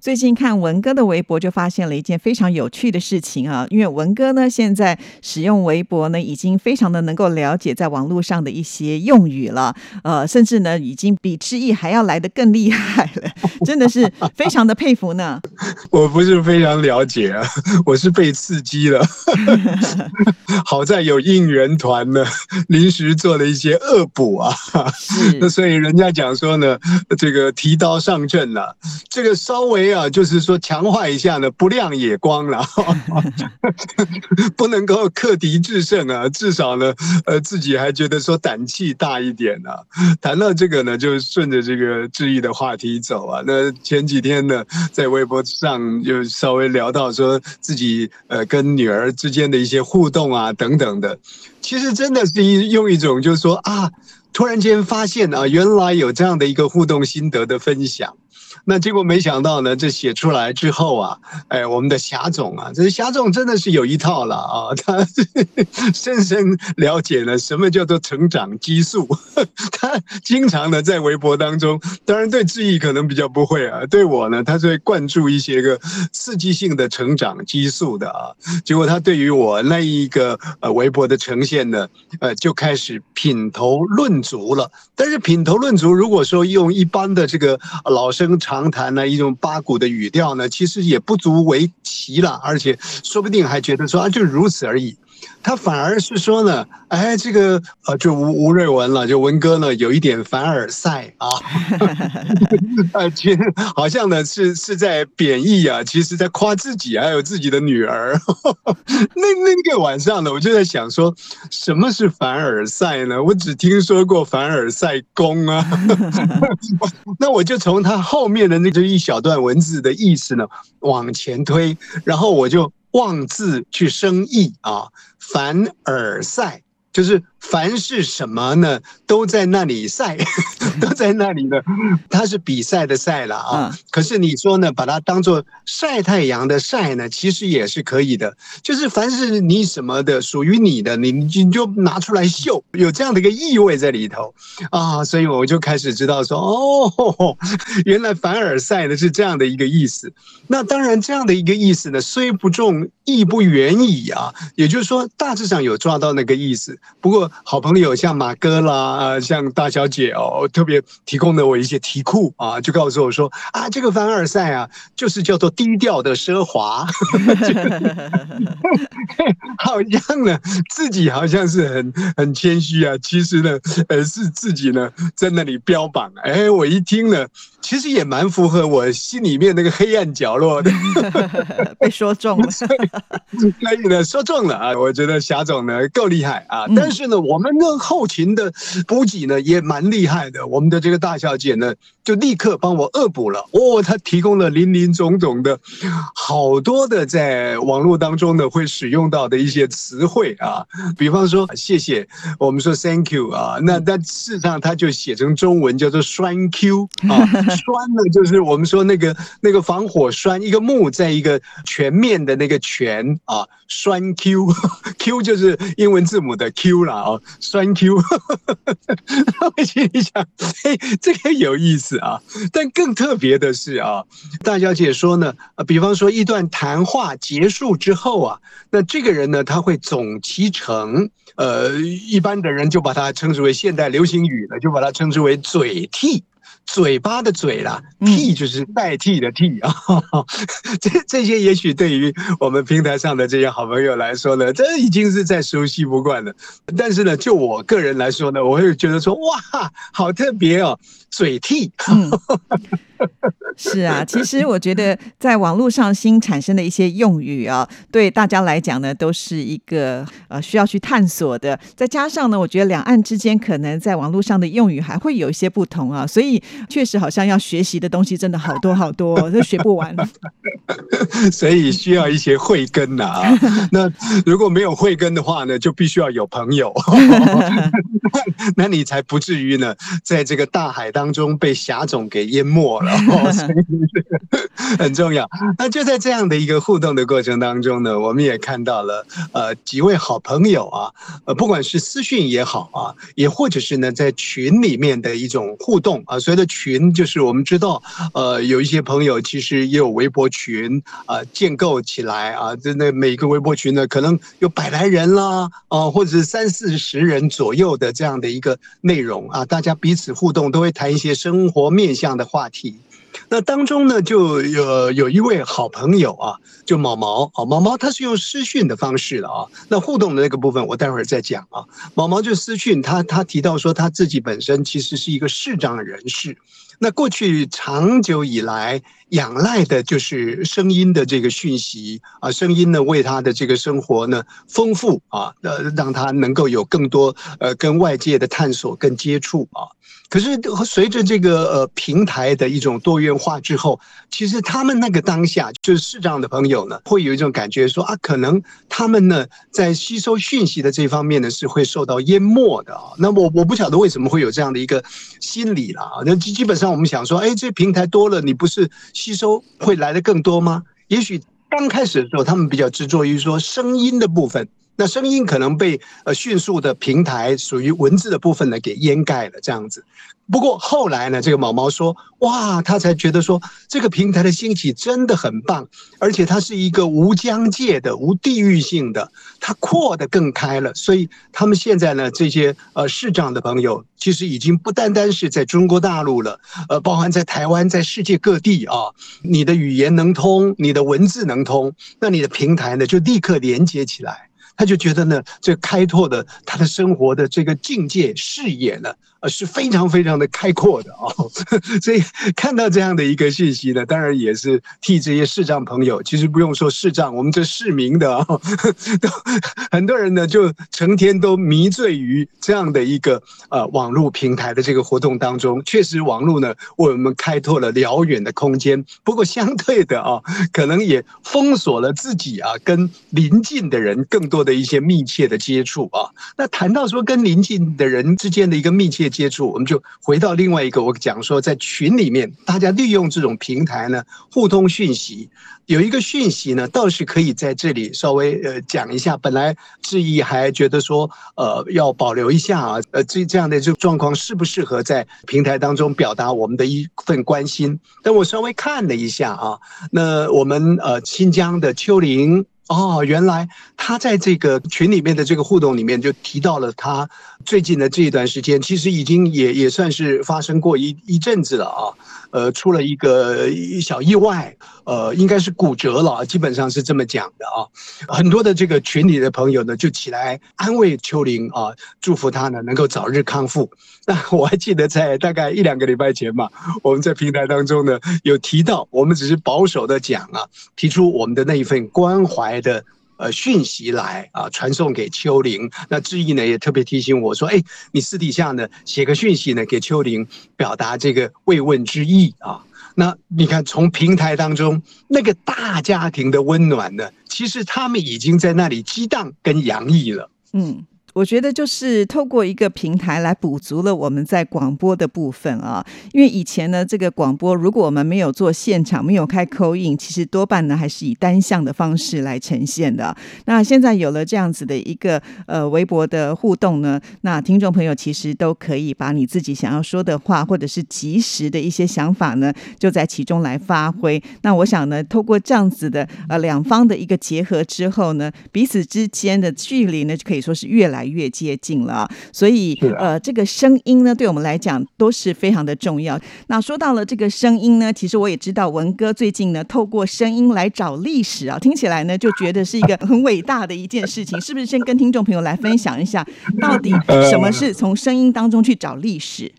最近看文哥的微博，就发现了一件非常有趣的事情啊！因为文哥呢，现在使用微博呢，已经非常的能够了解在网络上的一些用语了，呃，甚至呢，已经比志毅还要来的更厉害了，真的是非常的佩服呢。我不是非常了解啊，我是被刺激了。好在有应援团呢，临时做了一些恶补啊。那所以人家讲说呢，这个提刀上阵了，这个稍微。啊，就是说强化一下呢，不亮也光了，不能够克敌制胜啊，至少呢，呃，自己还觉得说胆气大一点呢。谈到这个呢，就顺着这个志毅的话题走啊。那前几天呢，在微博上嗯就稍微聊到说自己呃跟女儿之间的一些互动啊等等的，其实真的是一用一种就是说啊，突然间发现啊，原来有这样的一个互动心得的分享。那结果没想到呢，这写出来之后啊，哎，我们的霞总啊，这霞总真的是有一套了啊，他深深了解了什么叫做成长激素，他经常的在微博当中，当然对志毅可能比较不会啊，对我呢，他是会灌注一些个刺激性的成长激素的啊，结果他对于我那一个呃微博的呈现呢，呃，就开始品头论足了，但是品头论足，如果说用一般的这个老生常。长谈呢，一种八股的语调呢，其实也不足为奇了，而且说不定还觉得说啊，就如此而已。他反而是说呢，哎，这个呃，就吴吴瑞文了，就文哥呢，有一点凡尔赛啊，呃，其实好像呢是是在贬义啊，其实在夸自己还有自己的女儿。那那个晚上呢，我就在想说，什么是凡尔赛呢？我只听说过凡尔赛宫啊。那我就从他后面的那这一小段文字的意思呢往前推，然后我就。妄自去生意啊，凡尔赛就是。凡是什么呢，都在那里晒，都在那里的。它是比赛的赛了啊。可是你说呢，把它当做晒太阳的晒呢，其实也是可以的。就是凡是你什么的属于你的，你你就拿出来秀，有这样的一个意味在里头啊。所以我就开始知道说，哦，原来凡尔赛呢是这样的一个意思。那当然这样的一个意思呢，虽不中，亦不远矣啊。也就是说，大致上有抓到那个意思。不过。好朋友像马哥啦，像大小姐哦，特别提供了我一些题库啊，就告诉我说啊，这个凡尔赛啊，就是叫做低调的奢华，好像呢，自己好像是很很谦虚啊，其实呢，呃，是自己呢在那里标榜。哎，我一听呢，其实也蛮符合我心里面那个黑暗角落的，被说中了，所以呢，说中了啊！我觉得霞总呢够厉害啊，但是呢。我们的后勤的补给呢也蛮厉害的，我们的这个大小姐呢就立刻帮我恶补了哦，她提供了林林总总的好多的在网络当中呢会使用到的一些词汇啊，比方说谢谢，我们说 thank you 啊，那但事实上它就写成中文叫做栓 Q 啊，栓呢就是我们说那个那个防火栓，一个木在一个全面的那个全啊，栓 Q，Q 就是英文字母的 Q 了。哦，栓 Q，我心里想，嘿，这个有意思啊。但更特别的是啊，大小姐说呢，比方说一段谈话结束之后啊，那这个人呢，他会总其成，呃，一般的人就把它称之为现代流行语了，就把它称之为嘴替。嘴巴的嘴啦，替就是代替的替啊。这这些也许对于我们平台上的这些好朋友来说呢，这已经是再熟悉不惯了。但是呢，就我个人来说呢，我会觉得说，哇，好特别哦。嘴替，是啊，其实我觉得在网络上新产生的一些用语啊，对大家来讲呢，都是一个呃需要去探索的。再加上呢，我觉得两岸之间可能在网络上的用语还会有一些不同啊，所以确实好像要学习的东西真的好多好多，都学不完。所以需要一些慧根呐。那如果没有慧根的话呢，就必须要有朋友，那你才不至于呢，在这个大海当。当中被霞种给淹没了，很重要。那就在这样的一个互动的过程当中呢，我们也看到了呃几位好朋友啊，呃不管是私讯也好啊，也或者是呢在群里面的一种互动啊。所谓的群，就是我们知道呃有一些朋友其实也有微博群群啊，建构起来啊，真的每个微博群呢可能有百来人啦啊，或者是三四十人左右的这样的一个内容啊，大家彼此互动都会谈。一些生活面向的话题，那当中呢，就有有一位好朋友啊，就毛毛啊，毛毛他是用私讯的方式的啊，那互动的那个部分我待会儿再讲啊。毛毛就私讯他，他提到说他自己本身其实是一个视障人士，那过去长久以来仰赖的就是声音的这个讯息啊，声音呢为他的这个生活呢丰富啊，呃，让他能够有更多呃跟外界的探索跟接触啊。可是随着这个呃平台的一种多元化之后，其实他们那个当下就是视障的朋友呢，会有一种感觉说啊，可能他们呢在吸收讯息的这方面呢是会受到淹没的啊。那我我不晓得为什么会有这样的一个心理了啊。那基基本上我们想说，哎，这平台多了，你不是吸收会来的更多吗？也许刚开始的时候，他们比较执着于说声音的部分。那声音可能被呃迅速的平台属于文字的部分呢给掩盖了，这样子。不过后来呢，这个毛毛说，哇，他才觉得说这个平台的兴起真的很棒，而且它是一个无疆界的、无地域性的，它扩得更开了。所以他们现在呢，这些呃市长的朋友，其实已经不单单是在中国大陆了，呃，包含在台湾，在世界各地啊，你的语言能通，你的文字能通，那你的平台呢就立刻连接起来。他就觉得呢，这开拓的他的生活的这个境界视野呢。呃，是非常非常的开阔的哦，所以看到这样的一个信息呢，当然也是替这些视障朋友，其实不用说视障，我们这市民的啊，都很多人呢就成天都迷醉于这样的一个呃网络平台的这个活动当中。确实，网络呢为我们开拓了辽远的空间，不过相对的啊，可能也封锁了自己啊跟邻近的人更多的一些密切的接触啊。那谈到说跟邻近的人之间的一个密切。接触，我们就回到另外一个，我讲说，在群里面，大家利用这种平台呢，互通讯息。有一个讯息呢，倒是可以在这里稍微呃讲一下。本来志毅还觉得说，呃，要保留一下啊，呃，这这样的这个状况适不适合在平台当中表达我们的一份关心？但我稍微看了一下啊，那我们呃新疆的丘陵。哦，原来他在这个群里面的这个互动里面就提到了他最近的这一段时间，其实已经也也算是发生过一一阵子了啊。呃，出了一个小意外，呃，应该是骨折了，基本上是这么讲的啊。很多的这个群里的朋友呢，就起来安慰秋玲啊，祝福他呢能够早日康复。那我还记得在大概一两个礼拜前嘛，我们在平台当中呢有提到，我们只是保守的讲啊，提出我们的那一份关怀的。呃，讯息来啊，传送给秋玲。那志毅呢也特别提醒我说：“哎，你私底下呢写个讯息呢给秋玲，表达这个慰问之意啊。”那你看，从平台当中那个大家庭的温暖呢，其实他们已经在那里激荡跟洋溢了。嗯。我觉得就是透过一个平台来补足了我们在广播的部分啊，因为以前呢，这个广播如果我们没有做现场，没有开口音，其实多半呢还是以单向的方式来呈现的。那现在有了这样子的一个呃微博的互动呢，那听众朋友其实都可以把你自己想要说的话，或者是及时的一些想法呢，就在其中来发挥。那我想呢，透过这样子的呃两方的一个结合之后呢，彼此之间的距离呢就，可以说是越来。来越接近了。所以，呃，这个声音呢，对我们来讲都是非常的重要。那说到了这个声音呢，其实我也知道文哥最近呢，透过声音来找历史啊，听起来呢就觉得是一个很伟大的一件事情，是不是？先跟听众朋友来分享一下，到底什么是从声音当中去找历史？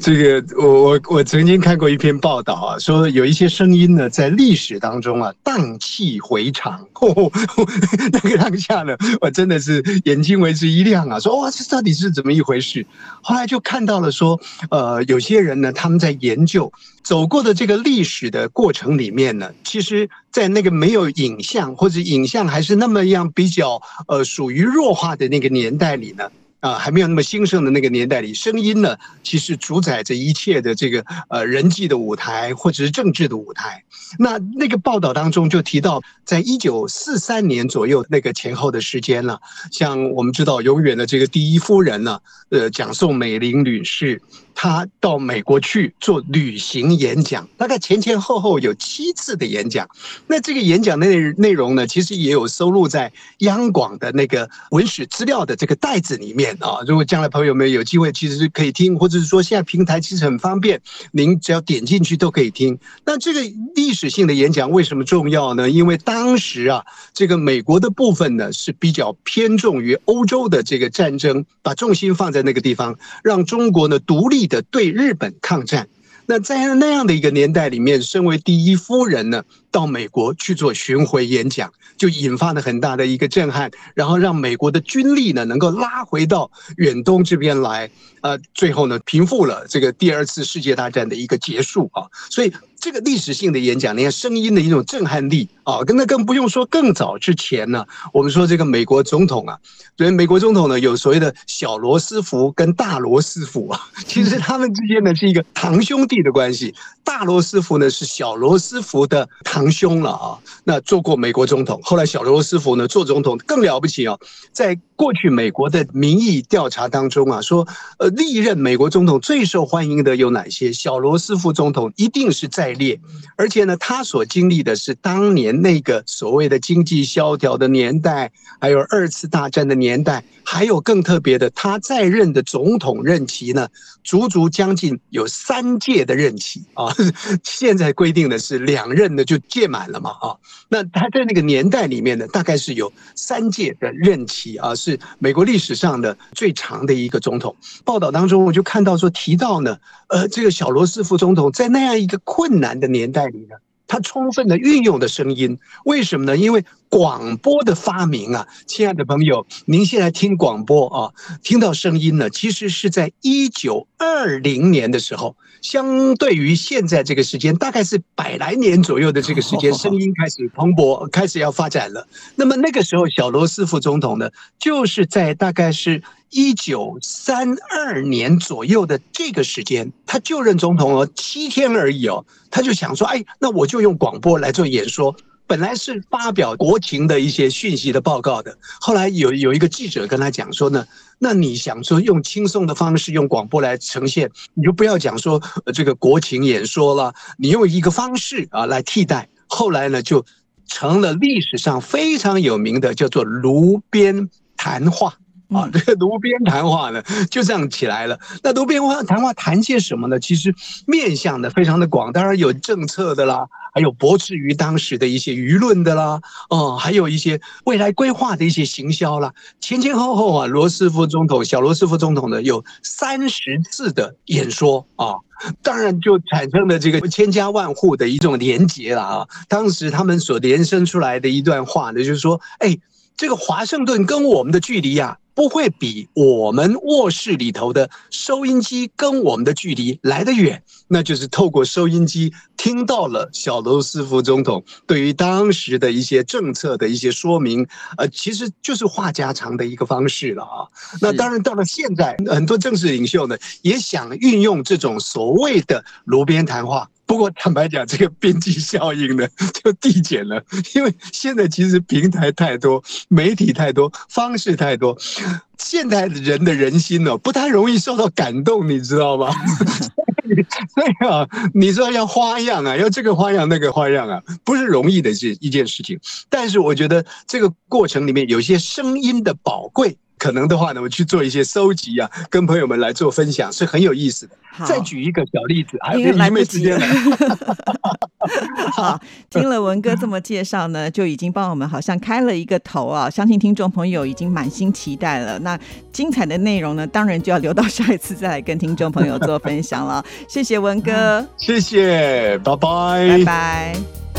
这个，我我我曾经看过一篇报道啊，说有一些声音呢，在历史当中啊，荡气回肠。那个当下呢，我真的是眼睛为之一亮这样啊，说哇，这到底是怎么一回事？后来就看到了说，呃，有些人呢，他们在研究走过的这个历史的过程里面呢，其实，在那个没有影像或者影像还是那么样比较呃属于弱化的那个年代里呢。啊，还没有那么兴盛的那个年代里，声音呢，其实主宰着一切的这个呃人际的舞台，或者是政治的舞台。那那个报道当中就提到，在一九四三年左右那个前后的时间了，像我们知道，永远的这个第一夫人呢，呃，蒋宋美龄女士。她到美国去做旅行演讲，大概前前后后有七次的演讲。那这个演讲内内容呢，其实也有收录在央广的那个文史资料的这个袋子里面啊。如果将来朋友们有机会，其实是可以听，或者是说现在平台其实很方便，您只要点进去都可以听。那这个历史性的演讲为什么重要呢？因为当时啊，这个美国的部分呢是比较偏重于欧洲的这个战争，把重心放在那个地方，让中国呢独立。的对日本抗战，那在那样的一个年代里面，身为第一夫人呢，到美国去做巡回演讲，就引发了很大的一个震撼，然后让美国的军力呢能够拉回到远东这边来，呃，最后呢平复了这个第二次世界大战的一个结束啊，所以。这个历史性的演讲，你看声音的一种震撼力啊，那更不用说更早之前呢。我们说这个美国总统啊，所以美国总统呢有所谓的小罗斯福跟大罗斯福啊，其实他们之间呢是一个堂兄弟的关系。大罗斯福呢是小罗斯福的堂兄了啊，那做过美国总统，后来小罗斯福呢做总统更了不起哦，在过去美国的民意调查当中啊，说呃历任美国总统最受欢迎的有哪些？小罗斯福总统一定是在。列，而且呢，他所经历的是当年那个所谓的经济萧条的年代，还有二次大战的年代，还有更特别的，他在任的总统任期呢，足足将近有三届的任期啊。现在规定的是两任的就届满了嘛啊。那他在那个年代里面呢，大概是有三届的任期啊，是是美国历史上的最长的一个总统。报道当中我就看到说提到呢，呃，这个小罗斯福总统在那样一个困。难的年代里呢，他充分的运用的声音，为什么呢？因为广播的发明啊，亲爱的朋友，您现在听广播啊，听到声音呢，其实是在一九二零年的时候，相对于现在这个时间，大概是百来年左右的这个时间，声音开始蓬勃，开始要发展了。那么那个时候，小罗斯福总统呢，就是在大概是。一九三二年左右的这个时间，他就任总统哦，七天而已哦，他就想说，哎，那我就用广播来做演说。本来是发表国情的一些讯息的报告的，后来有有一个记者跟他讲说呢，那你想说用轻松的方式用广播来呈现，你就不要讲说这个国情演说了，你用一个方式啊来替代。后来呢，就成了历史上非常有名的叫做炉边谈话。啊，这个炉边谈话呢，就这样起来了。那炉边话谈话谈些什么呢？其实面向的非常的广，当然有政策的啦，还有驳斥于当时的一些舆论的啦，哦，还有一些未来规划的一些行销啦。前前后后啊，罗斯福总统、小罗斯福总统呢，有三十次的演说啊，当然就产生了这个千家万户的一种连结了啊。当时他们所延伸出来的一段话呢，就是说，哎，这个华盛顿跟我们的距离呀。不会比我们卧室里头的收音机跟我们的距离来得远，那就是透过收音机听到了小罗斯福总统对于当时的一些政策的一些说明，呃，其实就是话家常的一个方式了啊。那当然到了现在，很多政治领袖呢也想运用这种所谓的炉边谈话。不过坦白讲，这个边际效应呢就递减了，因为现在其实平台太多，媒体太多，方式太多，现代人的人心呢不太容易受到感动，你知道吗？所以啊，你说要花样啊，要这个花样那个花样啊，不是容易的一一件事情。但是我觉得这个过程里面有些声音的宝贵。可能的话呢，我去做一些收集啊，跟朋友们来做分享，是很有意思的。再举一个小例子，还有来不及了。好，听了文哥这么介绍呢，就已经帮我们好像开了一个头啊！相信听众朋友已经满心期待了。那精彩的内容呢，当然就要留到下一次再来跟听众朋友做分享了。谢谢文哥，谢谢，拜拜，拜拜。